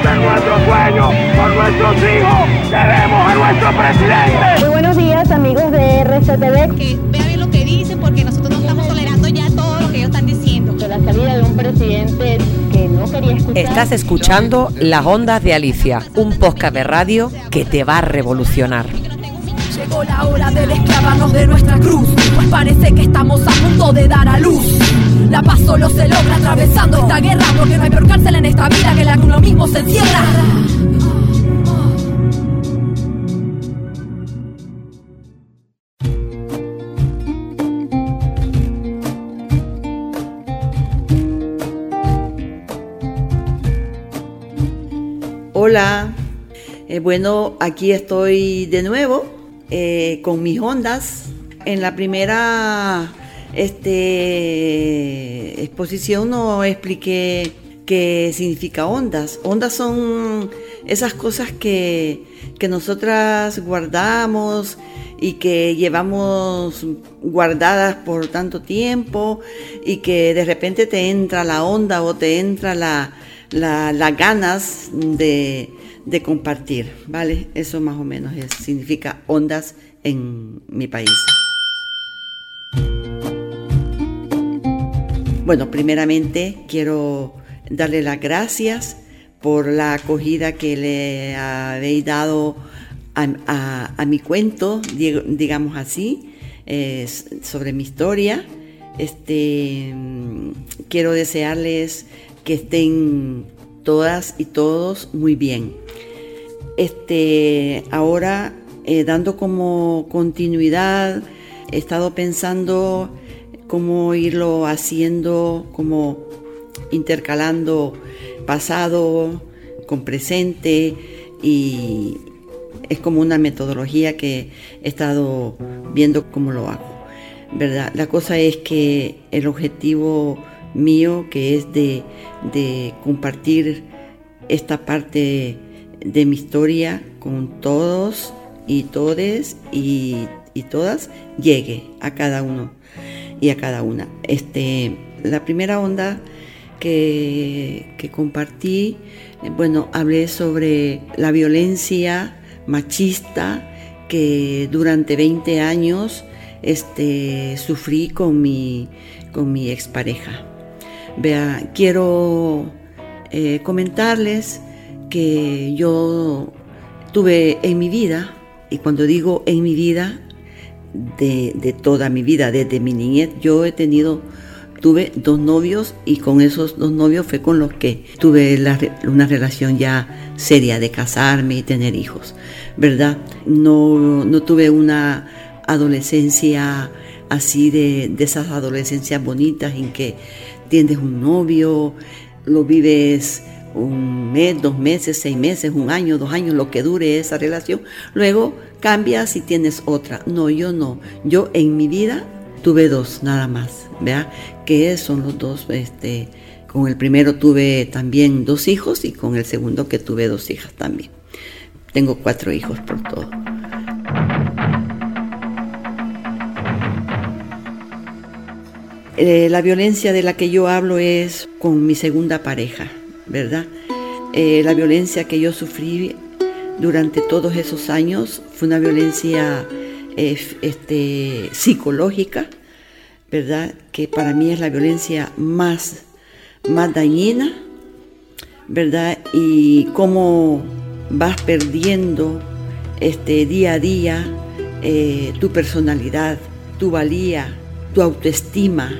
Ese es nuestro sueño, por nuestros hijos, queremos a nuestro presidente. Muy buenos días amigos de RCTV. Que vea bien lo que dicen porque nosotros no estamos tolerando ya todo lo que ellos están diciendo. De la salida de un presidente que no quería escuchar. Estás escuchando Las Ondas de Alicia, un podcast de radio que te va a revolucionar. Llegó la hora de desclavarnos de nuestra cruz, pues parece que estamos a punto de dar a luz. La paz solo se logra atravesando esta guerra, porque no hay peor cárcel en esta vida que la que uno mismo se encierra. Hola, eh, bueno, aquí estoy de nuevo eh, con mis ondas. En la primera este, exposición no expliqué qué significa ondas. Ondas son esas cosas que, que nosotras guardamos y que llevamos guardadas por tanto tiempo y que de repente te entra la onda o te entra la, la, las ganas de, compartir, ¿vale? Eso más o menos significa ondas en mi país. Bueno, primeramente quiero darle las gracias por la acogida que le habéis dado a, mi cuento, digamos así, eh, sobre mi historia. Este, quiero desearles que estén todas y todos muy bien. Este, ahora, eh, dando como continuidad, he estado pensando cómo irlo haciendo, como intercalando pasado con presente y es como una metodología que he estado viendo cómo lo hago. ¿verdad? La cosa es que el objetivo mío, que es de, compartir esta parte de mi historia con todos y todes y, todas, llegue a cada uno y a cada una. Este, la primera onda que, que compartí, bueno, hablé sobre la violencia machista que durante 20 años este, sufrí con mi, con mi expareja. Vea, quiero eh, comentarles que yo tuve en mi vida, y cuando digo en mi vida, de, toda mi vida, desde mi niñez, yo he tenido, tuve dos novios y con esos dos novios fue con los que tuve la, una relación ya seria de casarme y tener hijos, ¿verdad? No, no tuve una adolescencia así de, de esas adolescencias bonitas en que tienes un novio, lo vives un mes, dos meses, seis meses, un año, dos años, lo que dure esa relación. Luego cambias y tienes otra. No, yo no. Yo en mi vida tuve dos nada más, ¿vea? Que son los dos, este, con el primero tuve también dos hijos y con el segundo que tuve dos hijas también. Tengo cuatro hijos por todo. Eh, la violencia de la que yo hablo es con mi segunda pareja, ¿verdad? Eh, la violencia que yo sufrí durante todos esos años fue una violencia eh, este, psicológica, ¿verdad? Que para mí es la violencia más, más dañina, ¿verdad? Y cómo vas perdiendo este, día a día eh, tu personalidad, tu valía, tu autoestima,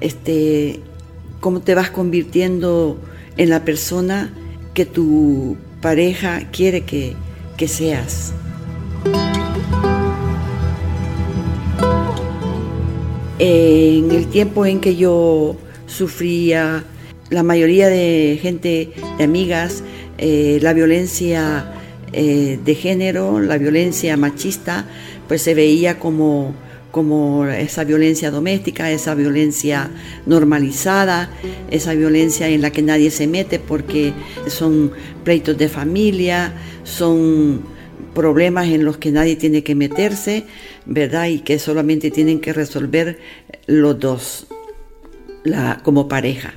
este, cómo te vas convirtiendo en la persona que tu pareja quiere que, que seas. En el tiempo en que yo sufría, la mayoría de gente, de amigas, eh, la violencia eh, de género, la violencia machista, pues se veía como como esa violencia doméstica, esa violencia normalizada, esa violencia en la que nadie se mete porque son pleitos de familia, son problemas en los que nadie tiene que meterse, ¿verdad? Y que solamente tienen que resolver los dos como pareja.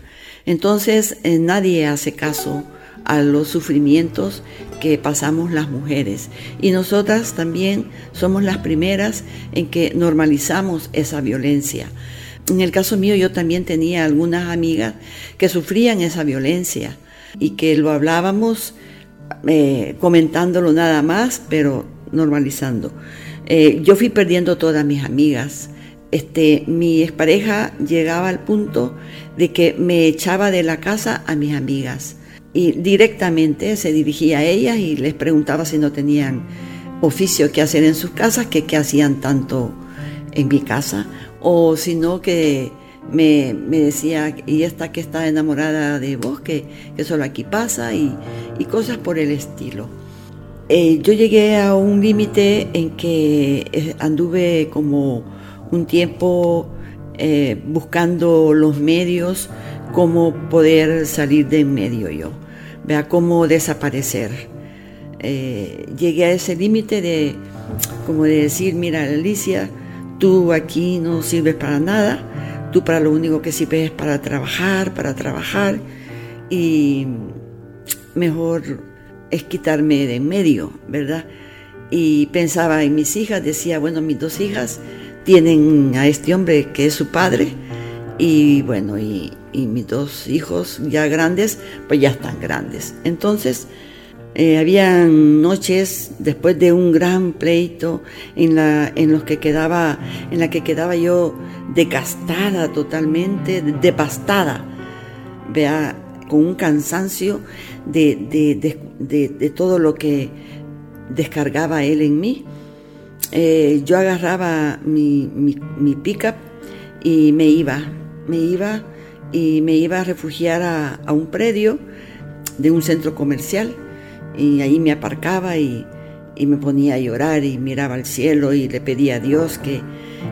Entonces eh, nadie hace caso a los sufrimientos que pasamos las mujeres. Y nosotras también somos las primeras en que normalizamos esa violencia. En el caso mío yo también tenía algunas amigas que sufrían esa violencia y que lo hablábamos eh, comentándolo nada más, pero normalizando. Eh, yo fui perdiendo todas mis amigas. Este, mi expareja llegaba al punto de que me echaba de la casa a mis amigas y directamente se dirigía a ellas y les preguntaba si no tenían oficio que hacer en sus casas, que qué hacían tanto en mi casa, o si no que me, decía, y esta que está enamorada de vos, que, solo aquí pasa, y, cosas por el estilo. Eh, yo llegué a un límite en que eh, anduve como un tiempo eh, buscando los medios, cómo poder salir de en medio yo, vea cómo desaparecer. llegué a ese límite de, como de decir, mira Alicia, tú aquí no sirves para nada, Tú para lo único que sirves es para trabajar, para trabajar y mejor es quitarme de en medio, ¿verdad? Y pensaba en mis hijas, decía, bueno, mis dos hijas tienen a este hombre que es su padre y bueno, y, y mis dos hijos ya grandes, pues ya están grandes. Entonces, eh, habían noches después de un gran pleito en la, en los que quedaba, en la que quedaba yo desgastada totalmente, devastada, vea, con un cansancio de, todo lo que descargaba él en mí. Eh, yo agarraba mi, mi, mi pickup y me iba, me iba y me iba a refugiar a, a un predio de un centro comercial y ahí me aparcaba y, me ponía a llorar y miraba al cielo y le pedía a Dios que,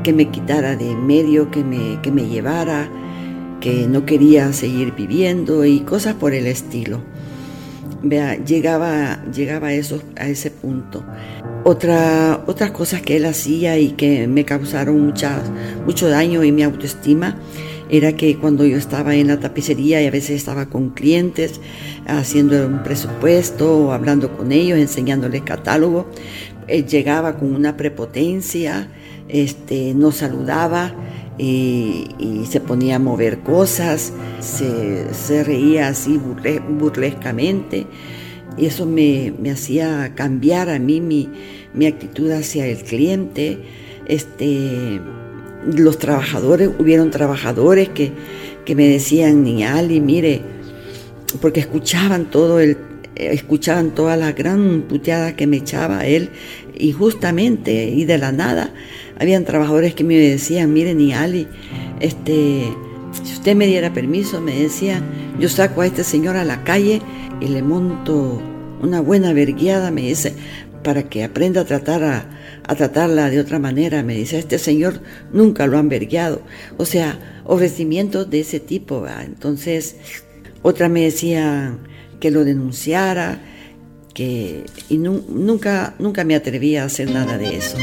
que me quitara de medio, que me, que me llevara, que no quería seguir viviendo y cosas por el estilo. Vea, llegaba, llegaba a, eso, a ese punto. Otra, otras cosas que él hacía y que me causaron muchas, mucho daño en mi autoestima era que cuando yo estaba en la tapicería y a veces estaba con clientes haciendo un presupuesto o hablando con ellos, enseñándoles catálogo, él llegaba con una prepotencia, este, nos saludaba y, se ponía a mover cosas, se, reía así burlescamente y eso me, hacía cambiar a mí mi, mi actitud hacia el cliente. Este, los trabajadores, hubieron trabajadores que, me decían, ni Ali, mire, porque escuchaban todo el, escuchaban toda la gran puteada que me echaba él injustamente y de la nada. Habían trabajadores que me decían, mire, ni Ali, este, si usted me diera permiso, me decía, yo saco a este señor a la calle y le monto una buena verguiada, me dice, para que aprenda a tratar a, tratarla de otra manera. Me dice, este señor nunca lo han vergueado. O sea, ofrecimientos de ese tipo. Entonces, otra me decía que lo denunciara, que y nunca, nunca me atrevía a hacer nada de eso.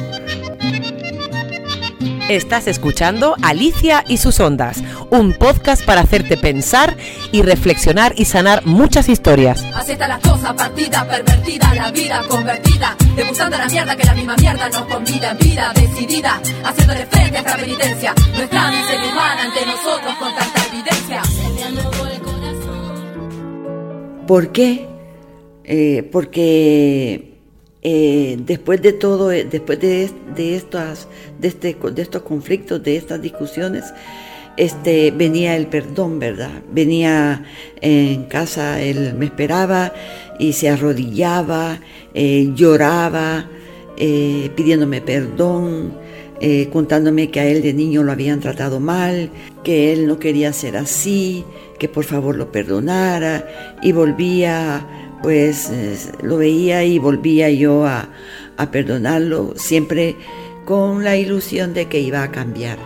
Estás escuchando Alicia y sus ondas, un podcast para hacerte pensar y reflexionar y sanar muchas historias. Acepta la cosa partida, pervertida, la vida convertida, degustando la mierda que la misma mierda nos convida en vida decidida, haciéndole frente a esta penitencia, nuestra miseria humana ante nosotros con tanta evidencia. ¿Por qué? Eh, porque eh, después de todo, eh, después de, de, estas, este, de estos conflictos, de estas discusiones, este, venía el perdón, ¿verdad? Venía en casa, él me esperaba y se arrodillaba, eh, lloraba, pidiéndome perdón, contándome que a él de niño lo habían tratado mal, que él no quería ser así, que por favor lo perdonara y volvía pues lo veía y volvía yo a, perdonarlo, siempre con la ilusión de que iba a cambiar,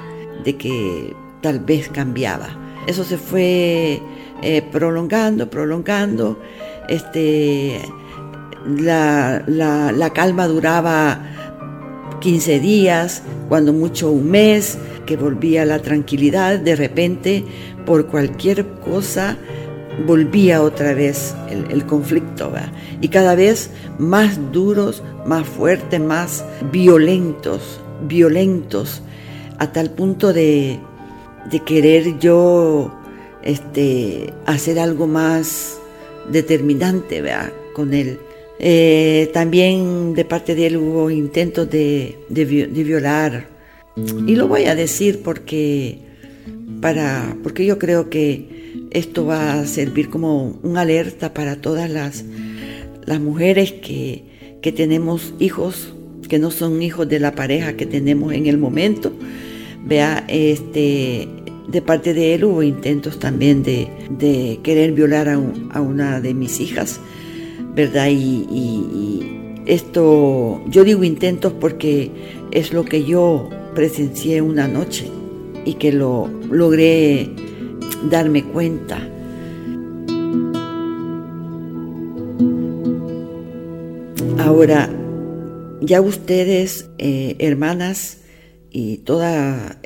de que tal vez cambiaba. Eso se fue eh, prolongando, prolongando. Este, la, la, calma duraba 15 días, cuando mucho un mes, que volvía la tranquilidad. De repente, por cualquier cosa, volvía otra vez el, conflicto, y cada vez más duros, más fuertes, más violentos, violentos, a tal punto de, de querer yo este, hacer algo más determinante con él. Eh, también de parte de él hubo intentos de, de, violar. Y lo voy a decir porque, para, porque yo creo que esto va a servir como un alerta para todas las, las mujeres que, que tenemos hijos que no son hijos de la pareja que tenemos en el momento. Vea, este, de parte de él hubo intentos también de, querer violar a, una de mis hijas, ¿verdad? Y, esto, yo digo intentos porque es lo que yo presencié una noche y que lo logré darme cuenta. Ahora, ya ustedes, eh, hermanas y todas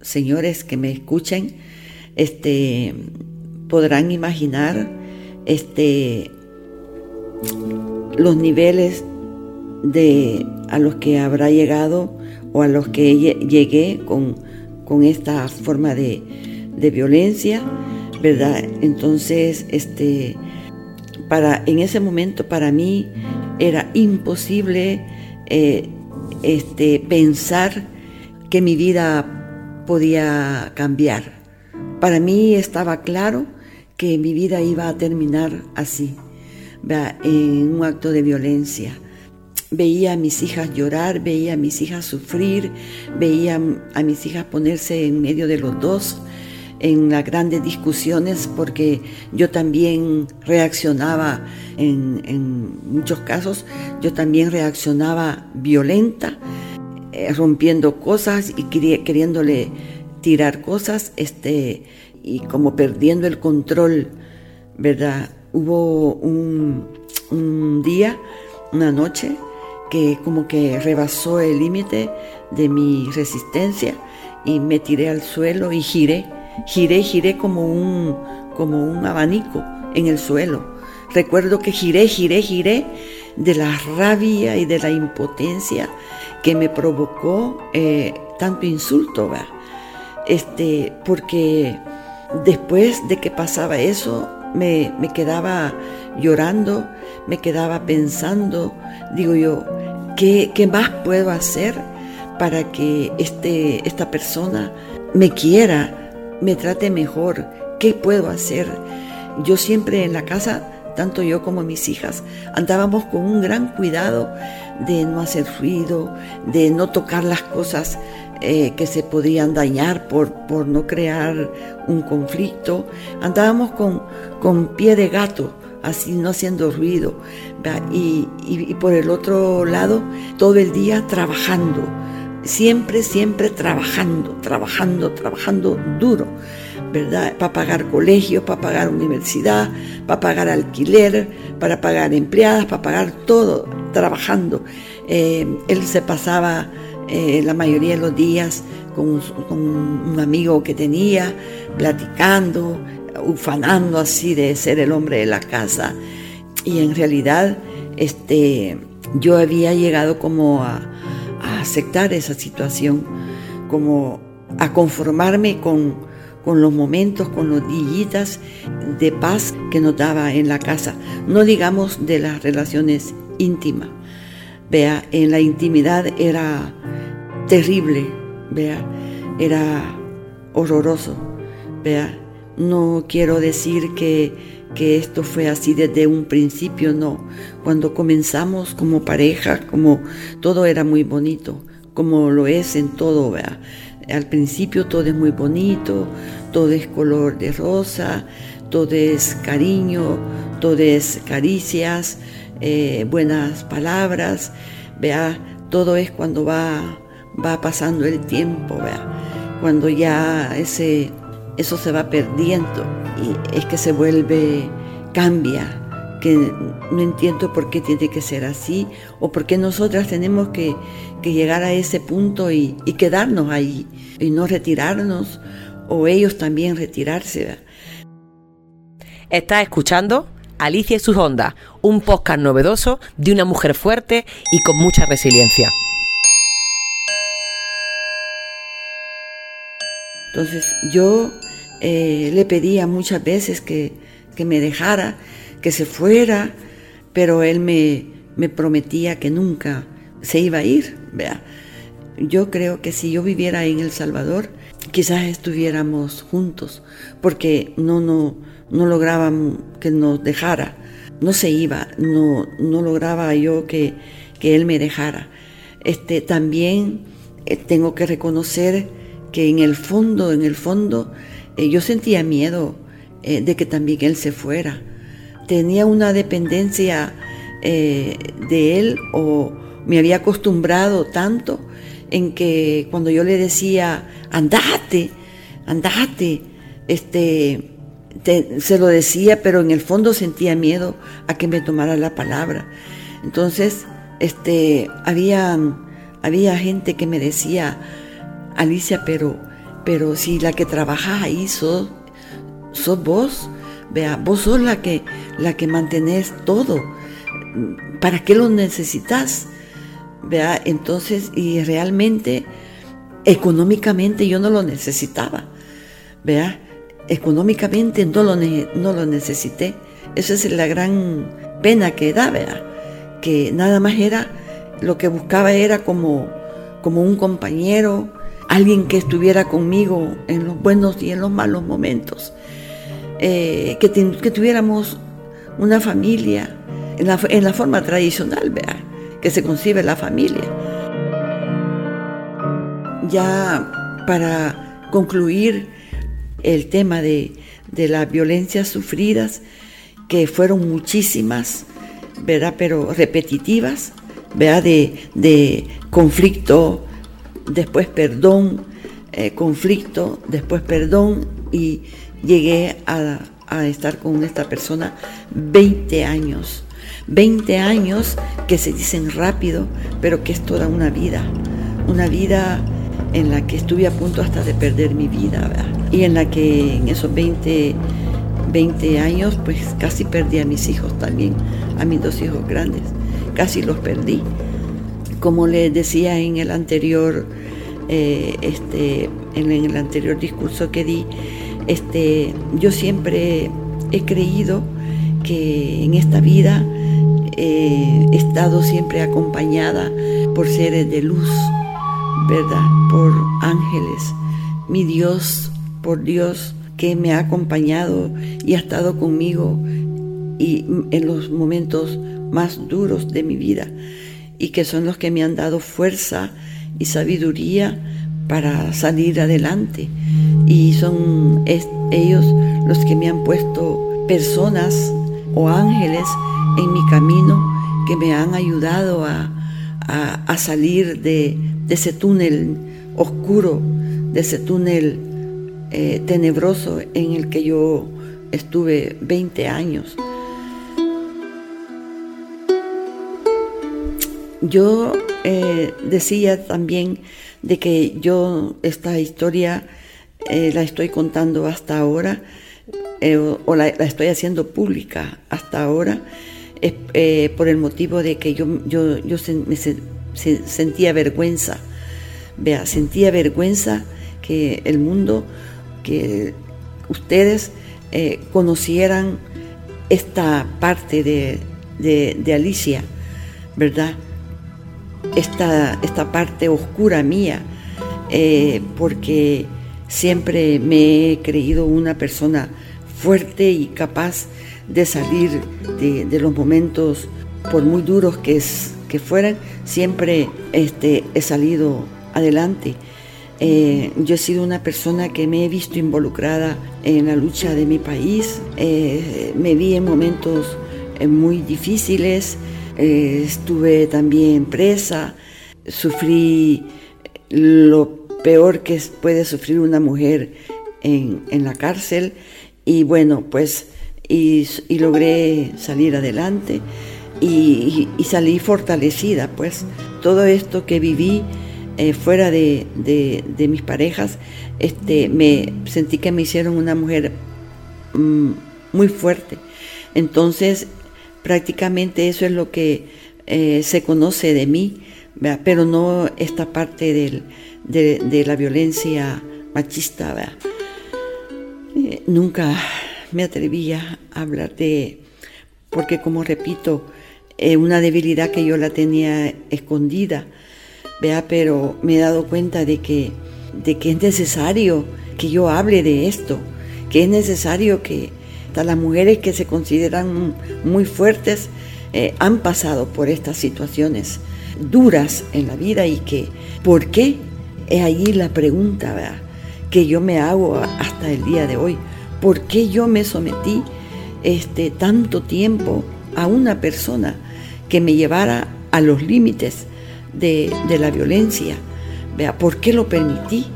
señores que me escuchen, este, podrán imaginar este, los niveles de, a los que habrá llegado o a los que llegué con, con esta forma de, de, violencia, ¿verdad? Entonces, este, para, en ese momento para mí era imposible eh, este, pensar que mi vida podía cambiar. Para mí estaba claro que mi vida iba a terminar así, en un acto de violencia. Veía a mis hijas llorar, veía a mis hijas sufrir, veía a mis hijas ponerse en medio de los dos en las grandes discusiones porque yo también reaccionaba en, en muchos casos, yo también reaccionaba violenta eh, rompiendo cosas y queriéndole tirar cosas, este, y como perdiendo el control, ¿verdad? Hubo un, un día, una noche, que como que rebasó el límite de mi resistencia y me tiré al suelo y giré, giré, giré como un, como un abanico en el suelo. Recuerdo que giré, giré, giré de la rabia y de la impotencia que me provocó eh, tanto insulto, Este, porque después de que pasaba eso, me, quedaba llorando, me quedaba pensando, digo yo, ¿qué, ¿qué, más puedo hacer para que este, esta persona me quiera, me trate mejor? ¿Qué puedo hacer? Yo siempre en la casa tanto yo como mis hijas, andábamos con un gran cuidado de no hacer ruido, de no tocar las cosas eh, que se podían dañar por, por no crear un conflicto. Andábamos con, con pie de gato, así no haciendo ruido. Y, y, por el otro lado, todo el día trabajando, siempre, siempre trabajando, trabajando, trabajando duro. ¿verdad? Para pagar colegio, para pagar universidad, para pagar alquiler, para pagar empleadas, para pagar todo, trabajando. Eh, él se pasaba eh, la mayoría de los días con, un amigo que tenía, platicando, ufanando así de ser el hombre de la casa. Y en realidad, este, yo había llegado como a, a aceptar esa situación, como a conformarme con, con los momentos, con los dillitas de paz que nos daba en la casa. No digamos de las relaciones íntimas. Vea, en la intimidad era terrible, vea, era horroroso. Vea, no quiero decir que, que esto fue así desde un principio, no. Cuando comenzamos como pareja, como todo era muy bonito, como lo es en todo, vea. Al principio todo es muy bonito, todo es color de rosa, todo es cariño, todo es caricias, eh, buenas palabras, vea, todo es cuando va, va pasando el tiempo, vea, cuando ya ese, eso se va perdiendo y es que se vuelve, cambia, que no entiendo por qué tiene que ser así o por qué nosotras tenemos que, llegar a ese punto y, quedarnos ahí y no retirarnos o ellos también retirarse. Estás escuchando Alicia y sus ondas, un podcast novedoso de una mujer fuerte y con mucha resiliencia. Entonces yo eh, le pedía muchas veces que, que, me dejara, que se fuera, pero él me, me prometía que nunca se iba a ir. Vea. Yo creo que si yo viviera en El Salvador, quizás estuviéramos juntos, porque no, no, no lograba que nos dejara, no se iba, no, no lograba yo que, que él me dejara. Este, también eh, tengo que reconocer que en el fondo, en el fondo, yo sentía miedo eh, de que también él se fuera. Tenía una dependencia de él o me había acostumbrado tanto en que cuando yo le decía, andate, andate, este, se lo decía, pero en el fondo sentía miedo a que me tomara la palabra. Entonces, este, había, había gente que me decía, Alicia, pero, pero si la que trabaja ahí sos, vos, vea, vos sos la que, la que mantenés todo. ¿Para qué lo necesitas? Vea, entonces, y realmente, económicamente yo no lo necesitaba. Vea, económicamente no lo, no lo necesité. Esa es la gran pena que da, vea, que nada más era, lo que buscaba era como, como un compañero, alguien que estuviera conmigo en los buenos y en los malos momentos, eh, que, que, tuviéramos una familia en la, en la forma tradicional, vea, que se concibe la familia. Ya para concluir, el tema de, las violencias sufridas, que fueron muchísimas, ¿verdad? Pero repetitivas, ¿verdad? De, conflicto, después perdón, eh, conflicto, después perdón, y llegué a, estar con esta persona 20 años. 20 años que se dicen rápido, pero que es toda una vida. Una vida en la que estuve a punto hasta de perder mi vida, ¿verdad? y en la que en esos 20, 20 años pues casi perdí a mis hijos también, a mis dos hijos grandes, casi los perdí. Como les decía en el anterior, eh, este, en el anterior discurso que di, este, yo siempre he creído que en esta vida eh, he estado siempre acompañada por seres de luz, ¿verdad? Por ángeles. Mi Dios, por Dios que me ha acompañado y ha estado conmigo y en los momentos más duros de mi vida y que son los que me han dado fuerza y sabiduría para salir adelante y son ellos los que me han puesto personas o ángeles en mi camino que me han ayudado a, salir de, de, ese túnel oscuro, de ese túnel eh, tenebroso en el que yo estuve 20 años. Yo eh, decía también de que yo esta historia eh, la estoy contando hasta ahora o, la, estoy haciendo pública hasta ahora por el motivo de que yo, yo, yo me sentía vergüenza, vea, sentía vergüenza que el mundo que ustedes eh, conocieran esta parte de, Alicia, ¿verdad? Esta, esta parte oscura mía, eh, porque siempre me he creído una persona fuerte y capaz de salir de, los momentos, por muy duros que, que fueran, siempre este, he salido adelante. Eh, yo he sido una persona que me he visto involucrada en la lucha de mi país. Eh, me vi en momentos muy difíciles. Estuve también presa. Sufrí lo peor que puede sufrir una mujer en, la cárcel. Y bueno, pues, y, logré salir adelante. Y, salí fortalecida, pues. Todo esto que viví eh, fuera de, mis parejas, este, me sentí que me hicieron una mujer mm, muy fuerte. Entonces, prácticamente eso es lo que eh, se conoce de mí, pero no esta parte del, de, la violencia machista. Eh, nunca me atrevía a hablar de, porque como repito, eh, una debilidad que yo la tenía escondida, vea, pero me he dado cuenta de que, de que es necesario que yo hable de esto, que es necesario que las mujeres que se consideran muy fuertes eh, han pasado por estas situaciones duras en la vida y que, ¿por qué? Es allí la pregunta que yo me hago hasta el día de hoy. ¿Por qué yo me sometí este, tanto tiempo a una persona que me llevara a los límites de, la violencia? ¿Vea? ¿Por qué lo permití?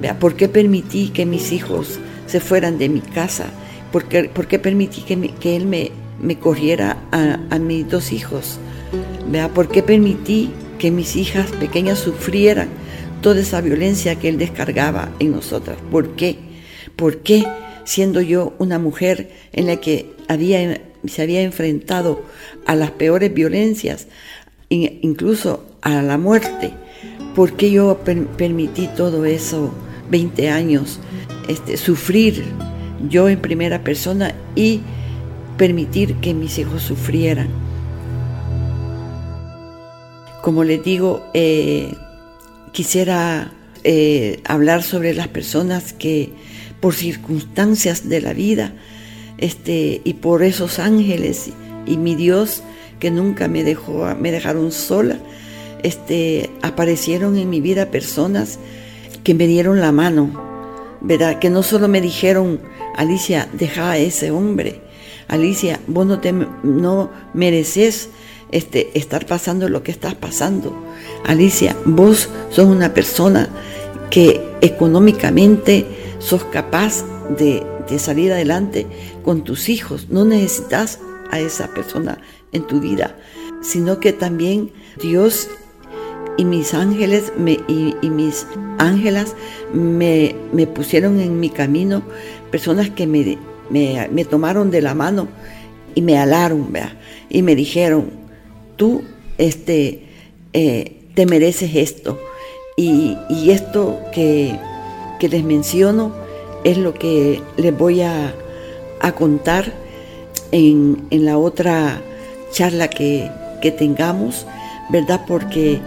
¿Vea? ¿Por qué permití que mis hijos se fueran de mi casa? ¿Por qué, permití que, que él me, me corriera a, mis dos hijos? ¿Vea? ¿Por qué permití que mis hijas pequeñas sufrieran toda esa violencia que él descargaba en nosotras? ¿Por qué? ¿Por qué siendo yo una mujer en la que había, se había enfrentado a las peores violencias, incluso a la muerte? ¿Por qué yo permití todo eso 20 años, este, sufrir yo en primera persona y permitir que mis hijos sufrieran. Como les digo, eh, quisiera eh, hablar sobre las personas que por circunstancias de la vida este, y por esos ángeles y, mi Dios que nunca me dejó, me dejaron sola, este, aparecieron en mi vida personas que me dieron la mano, ¿verdad? Que no solo me dijeron, Alicia, deja a ese hombre. Alicia, vos no, te, no mereces este, estar pasando lo que estás pasando. Alicia, vos sos una persona que económicamente sos capaz de, salir adelante con tus hijos. No necesitas a esa persona en tu vida, sino que también Dios y mis ángeles me, y, mis ángelas me, pusieron en mi camino personas que me, me, tomaron de la mano y me alaron, y me dijeron, tú este, eh, te mereces esto. Y, esto que, les menciono es lo que les voy a, contar en, la otra charla que, que tengamos, ¿verdad? Porque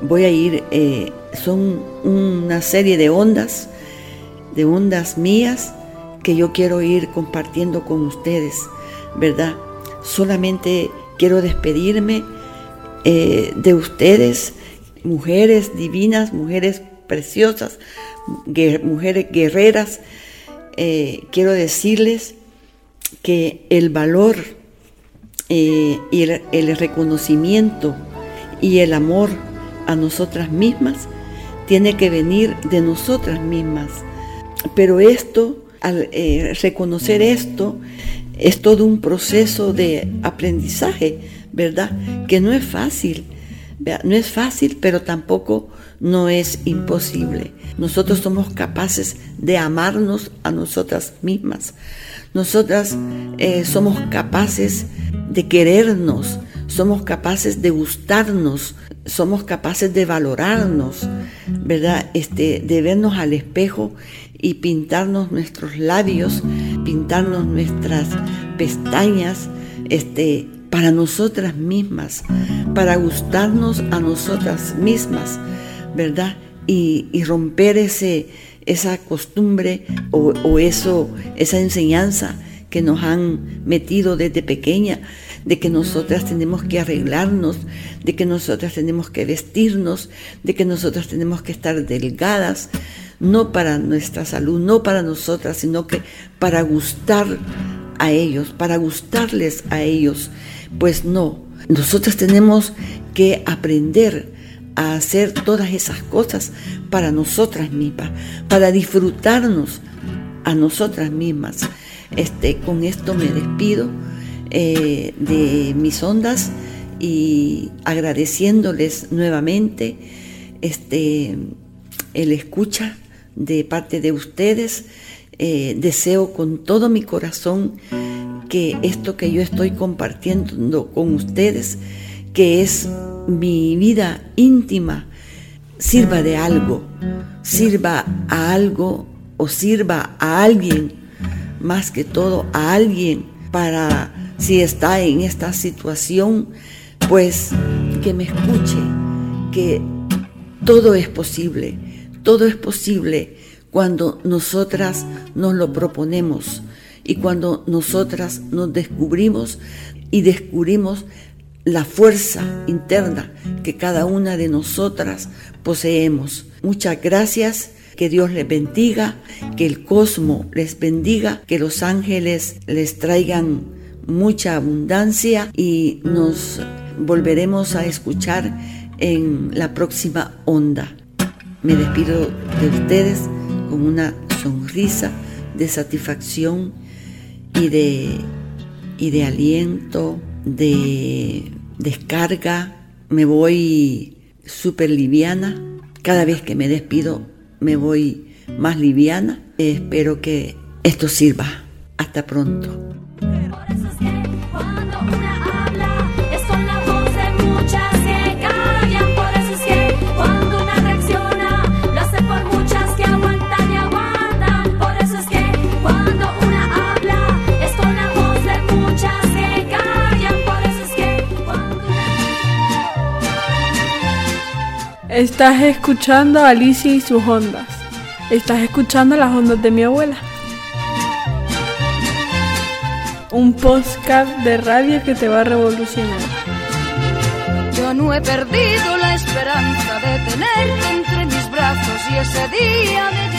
voy a ir, eh, son una serie de ondas, de ondas mías que yo quiero ir compartiendo con ustedes, ¿verdad? Solamente quiero despedirme eh, de ustedes, mujeres divinas, mujeres preciosas, mujeres guerreras. Eh, quiero decirles que el valor y el reconocimiento y el amor a nosotras mismas, tiene que venir de nosotras mismas. Pero esto, al eh, reconocer esto, es todo un proceso de aprendizaje, ¿verdad? Que no es fácil. No es fácil, pero tampoco no es imposible. Nosotros somos capaces de amarnos a nosotras mismas. Nosotras eh, somos capaces de querernos, somos capaces de gustarnos, somos capaces de valorarnos, ¿verdad? Este, de vernos al espejo y pintarnos nuestros labios, pintarnos nuestras pestañas, este, para nosotras mismas, para gustarnos a nosotras mismas, ¿verdad? Y, romper ese, esa costumbre o, o, eso, esa enseñanza que nos han metido desde pequeña de que nosotras tenemos que arreglarnos, de que nosotras tenemos que vestirnos, de que nosotras tenemos que estar delgadas, no para nuestra salud, no para nosotras, sino que para gustar a ellos, para gustarles a ellos. Pues no, nosotras tenemos que aprender a hacer todas esas cosas para nosotras mismas, para disfrutarnos a nosotras mismas. Este, con esto me despido eh, de mis ondas y agradeciéndoles nuevamente este, el escucha de parte de ustedes. Eh, deseo con todo mi corazón que esto que yo estoy compartiendo con ustedes, que es mi vida íntima, sirva de algo, sirva a algo o sirva a alguien, más que todo a alguien para si está en esta situación, pues que me escuche, que todo es posible, todo es posible cuando nosotras nos lo proponemos y cuando nosotras nos descubrimos y descubrimos la fuerza interna que cada una de nosotras poseemos. Muchas gracias, que Dios les bendiga, que el cosmos les bendiga, que los ángeles les traigan mucha abundancia y nos volveremos a escuchar en la próxima onda. Me despido de ustedes con una sonrisa de satisfacción y de, y de aliento, de descarga. Me voy súper liviana. Cada vez que me despido me voy más liviana. espero que esto sirva. Hasta pronto. Estás escuchando a Alicia y sus ondas. Estás escuchando las ondas de mi abuela. Un podcast de radio que te va a revolucionar. Yo no he perdido la esperanza de tenerte entre mis brazos y ese día de